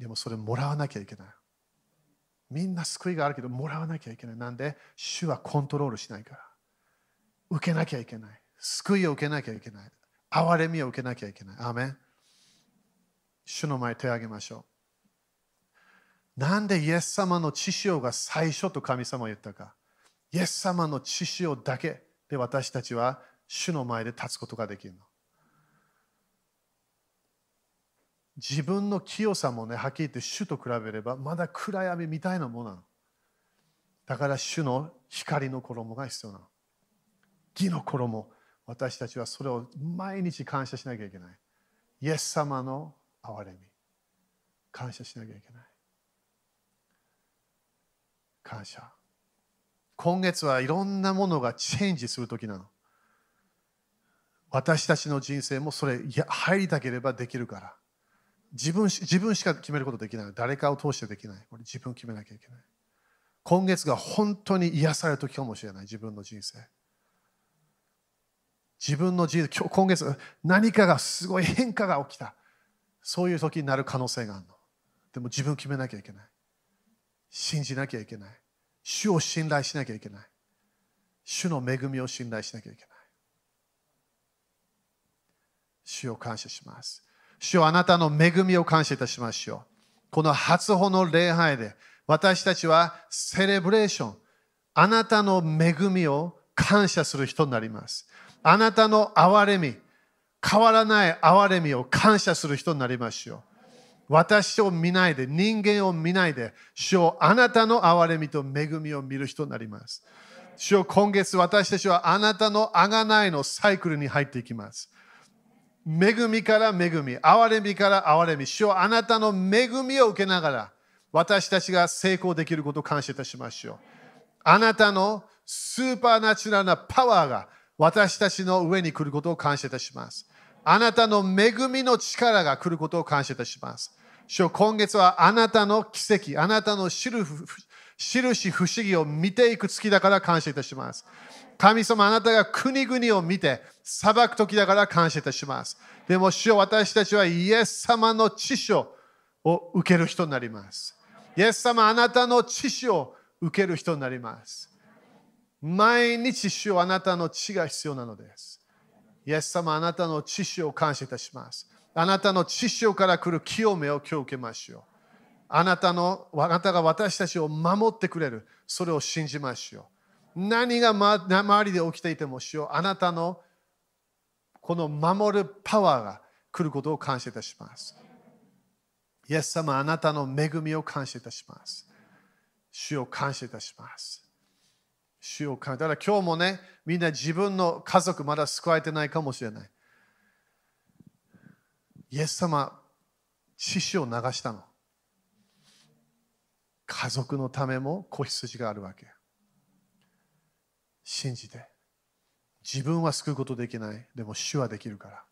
でもそれもらわなきゃいけない。みんな救いがあるけど、もらわなきゃいけない。なんで、主はコントロールしないから。受けなきゃいけない。救いを受けなきゃいけない。憐れみを受けなきゃいけない。アメン主の前手を挙げましょう。なんでイエス様の血潮が最初と神様は言ったか。イエス様の血潮だけで私たちは主の前で立つことができるの。自分の清さもね、はっきり言って主と比べればまだ暗闇みたいなものなの。だから主の光の衣が必要なの。義の衣。私たちはそれを毎日感謝しなきゃいけない。イエス様の憐れみ。感謝しなきゃいけない。感謝。今月はいろんなものがチェンジするときなの。私たちの人生もそれ入りたければできるから。自分自分しか決めることできない。誰かを通してできない。これ自分決めなきゃいけない。今月が本当に癒される時かもしれない。自分の人生。自分の人生、今月何かがすごい変化が起きた。そういう時になる可能性があるの。でも自分決めなきゃいけない。信じなきゃいけない。主を信頼しなきゃいけない。主の恵みを信頼しなきゃいけない。主を感謝します。主はあなたの恵みを感謝いたしましょう。この初歩の礼拝で私たちはセレブレーション、あなたの恵みを感謝する人になります。あなたの憐れみ、変わらない憐れみを感謝する人になりましょう。私を見ないで、人間を見ないで、主をあなたの憐れみと恵みを見る人になります。主を今月私たちはあなたの贖いのサイクルに入っていきます。恵みから恵み、憐れみから憐れみ、主よあなたの恵みを受けながら、私たちが成功できることを感謝いたしましょう。あなたのスーパーナチュラルなパワーが私たちの上に来ることを感謝いたします。あなたの恵みの力が来ることを感謝いたします。主よ今月はあなたの奇跡、あなたの印不思議を見ていく月だから感謝いたします。神様あなたが国々を見て裁く時だから感謝いたします。でも主よ私たちはイエス様の知識を受ける人になります。イエス様あなたの知識を受ける人になります。毎日主よあなたの知が必要なのです。イエス様あなたの知識を感謝いたします。あなたの知識から来る清めを今日受けましょう。あなたのあなたが私たちを守ってくれる。それを信じましょう。何が周りで起きていても主ようあなたのこの守るパワーが来ることを感謝いたします。イエス様、あなたの恵みを感謝いたします。主を感謝いたします。主を感謝。だから今日もね、みんな自分の家族まだ救われてないかもしれない。イエス様、血潮を流したの。家族のためも子羊があるわけ。信じて自分は救うことできないでも主はできるから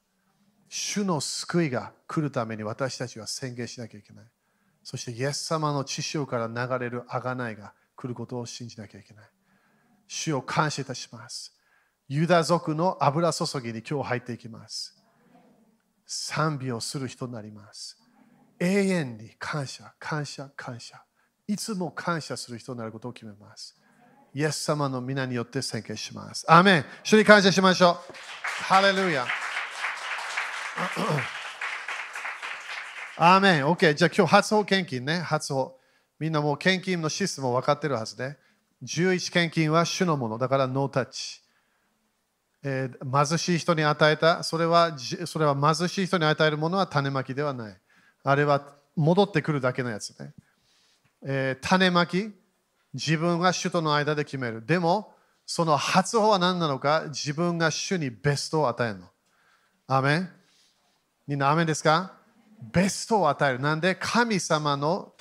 主の救いが来るために私たちは宣言しなきゃいけないそしてイエス様の血潮から流れる贖いが来ることを信じなきゃいけない主を感謝いたしますユダ族の油注ぎに今日入っていきます賛美をする人になります永遠に感謝感謝感謝いつも感謝する人になることを決めますイエス様の皆によって宣言します。アーメン主に感謝しましょう。ハレルヤ。アーメン OK。じゃあ今日初歩献金ね。初歩。みんなもう献金のシステムを分かってるはずで、ね。11献金は主のもの。だからノータッチ。えー貧しい人に与えたそれはそれは貧しい人に与えるものは種まきではないあれは戻ってくるだけのやつね、えー種まき自分が主との間で決めるでもその発歩は何なのか自分が主にベストを与えるのアメンみんなアメンですか？ベストを与える。なんで神様の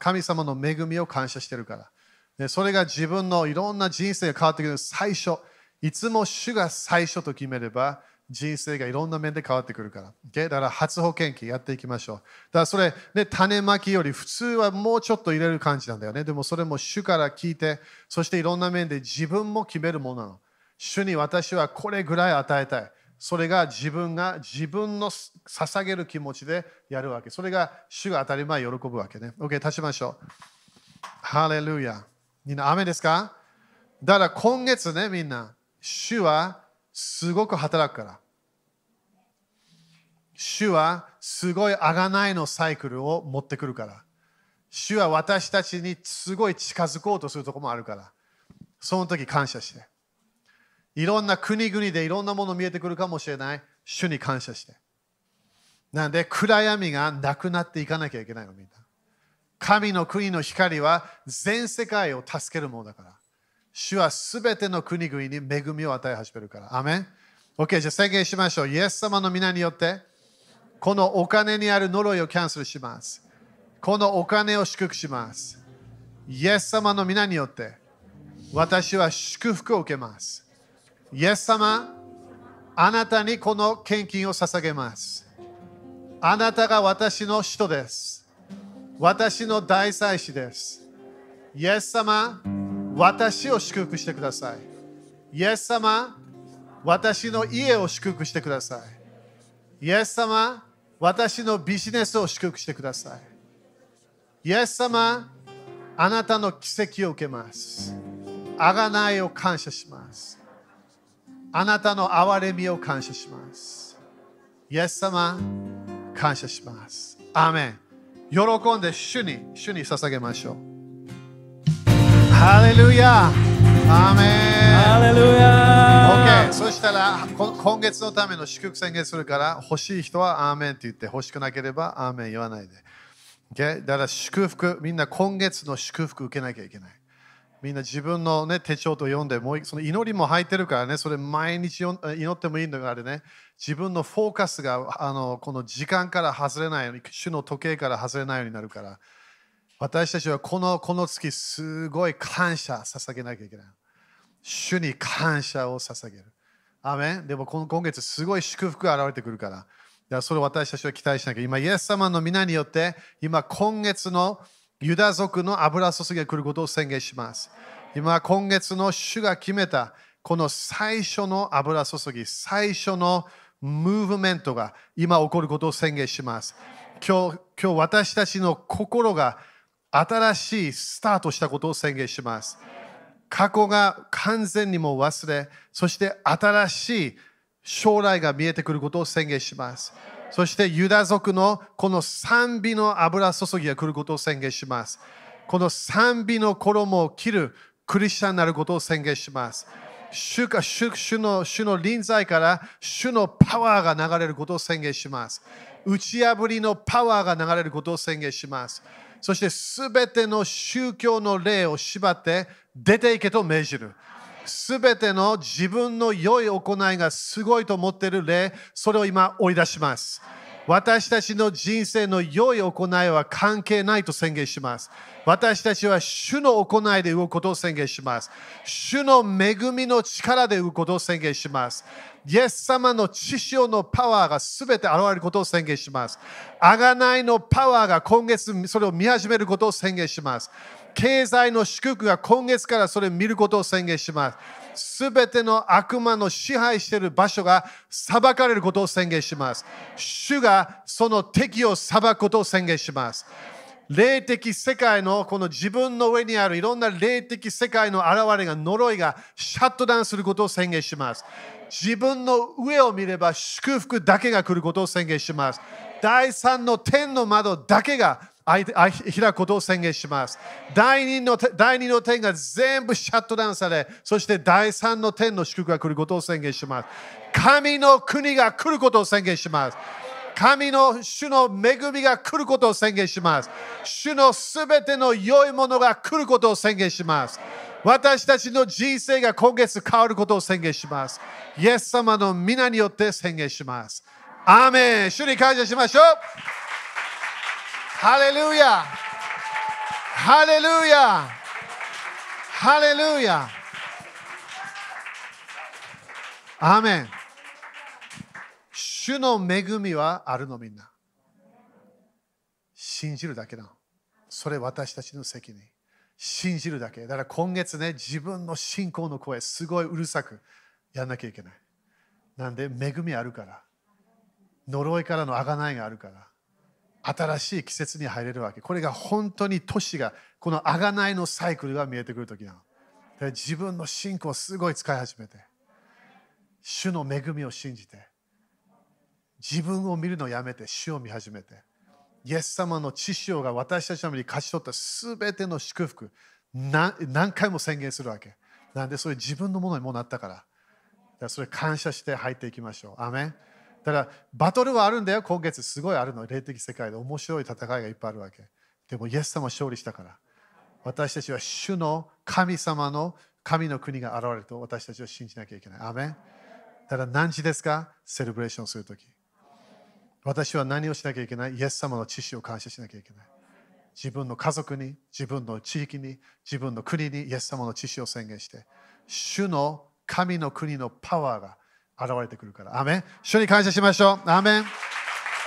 神様の恵みを感謝してるから。でそれが自分のいろんな人生が変わってくる最初。いつも主が最初と決めれば人生がいろんな面で変わってくるから。Okay？だから初保険金やっていきましょう。だからそれ、ね、種まきより普通はもうちょっと入れる感じなんだよね。でもそれも主から聞いて、そしていろんな面で自分も決めるものなの。主に私はこれぐらい与えたい。それが自分が自分の捧げる気持ちでやるわけ。それが主が当たり前喜ぶわけね。OK、立ちましょう。ハレルヤ。みんな雨ですか？だから今月ね、みんな、主はすごく働くから。主はすごい贖いのサイクルを持ってくるから。主は私たちにすごい近づこうとするとこもあるから。その時感謝して。いろんな国々でいろんなもの見えてくるかもしれない。主に感謝して。なんで暗闇がなくなっていかなきゃいけないのみんな。神の国の光は全世界を助けるものだから。主はすべての国々に恵みを与え始めるから。アメン ?OK、じゃあ宣言しましょう。イエス様の皆によって、このお金にある呪いをキャンセルします。このお金を祝福します。イエス様の皆によって、私は祝福を受けます。イエス様、あなたにこの献金を捧げます。あなたが私の使徒です。私の大祭司です。イエス様、私を祝福してください。イエス様、私の家を祝福してください。イエス様、私のビジネスを祝福してください。イエス様、あなたの奇跡を受けます。あがないを感謝します。あなたの憐れみを感謝します。イエス様、感謝します。アーメン。喜んで主に、主に捧げましょう。ハレルヤアーメン Hallelujah. OK そしたらこ今月のための祝福宣言するから欲しい人はアーメンって言って欲しくなければアーメン言わないで、OK だから祝福みんな今月の祝福受けなきゃいけないみんな自分の、ね、手帳と読んでもうその祈りも入ってるからねそれ毎日祈ってもいいのがあれね自分のフォーカスがあのこの時間から外れないように主の時計から外れないようになるから私たちはこのこの月すごい感謝捧げなきゃいけない主に感謝を捧げる。アメンでもこの今月すごい祝福が現れてくるから。からそれを私たちは期待しなきゃ。今、イエス様の皆によって、今、今月のユダ族の油注ぎが来ることを宣言します。今、今月の主が決めた、この最初の油注ぎ、最初のムーブメントが今起こることを宣言します。今日、今日私たちの心が新しいスタートしたことを宣言します。過去が完全にも忘れ、そして新しい将来が見えてくることを宣言します。そしてユダ族のこの賛美の油注ぎが来ることを宣言します。この賛美の衣を着るクリスチャンになることを宣言します。主か主主の主の臨在から主のパワーが流れることを宣言します。打ち破りのパワーが流れることを宣言します。そしてすべての宗教の霊を縛って出ていけと命じる。すべての自分の良い行いがすごいと思っている霊、それを今追い出します。私たちの人生の良い行いは関係ないと宣言します。私たちは主の行いで動くことを宣言します。主の恵みの力で動くことを宣言します。イエス様の血潮のパワーがすべて現れることを宣言します。あがないのパワーが今月それを見始めることを宣言します。経済の祝福が今月からそれを見ることを宣言します。すべての悪魔の支配している場所が裁かれることを宣言します。主がその敵を裁くことを宣言します。霊的世界のこの自分の上にあるいろんな霊的世界の現れが呪いがシャットダウンすることを宣言します。自分の上を見れば祝福だけが来ることを宣言します。第三の天の窓だけが開くことを宣言します。第2の第二の点が全部シャットダウンされ、そして第3の点の祝福が来ることを宣言します。神の国が来ることを宣言します。神の主の恵みが来ることを宣言します。主のすべての良いものが来ることを宣言します。私たちの人生が今月変わることを宣言します。イエス様の皆によって宣言します。アーメン主に感謝しましょうハレルヤハレルヤハレルヤアーメン主の恵みはあるのみんな。信じるだけだそれ私たちの責任。信じるだけ。だから今月ね自分の信仰の声すごいうるさくやんなきゃいけない。なんで恵みあるから。呪いからの贖いがあるから。新しい季節に入れるわけ。これが本当に年が、この贖いのサイクルが見えてくるときなの。で自分の信仰をすごい使い始めて、主の恵みを信じて、自分を見るのをやめて、主を見始めて、イエス様の知識が私たちのために勝ち取ったすべての祝福何、何回も宣言するわけ。なんで、それ自分のものにもなったから。だからそれ感謝して入っていきましょう。アメンだからバトルはあるんだよ、今月すごいあるの、霊的世界で。面白い戦いがいっぱいあるわけ。でも、イエス様勝利したから、私たちは主の神様の神の国が現れると。私たちは信じなきゃいけない。アメン。だ何時ですか？セレブレーションするとき。私は何をしなきゃいけない？イエス様の知識を感謝しなきゃいけない。自分の家族に、自分の地域に、自分の国にイエス様の知識を宣言して、主の神の国のパワーが現れてくるから。アメン一緒に感謝しましょう。アメン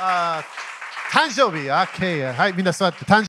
あ誕生日、あ、けい。はい、みんな座って。誕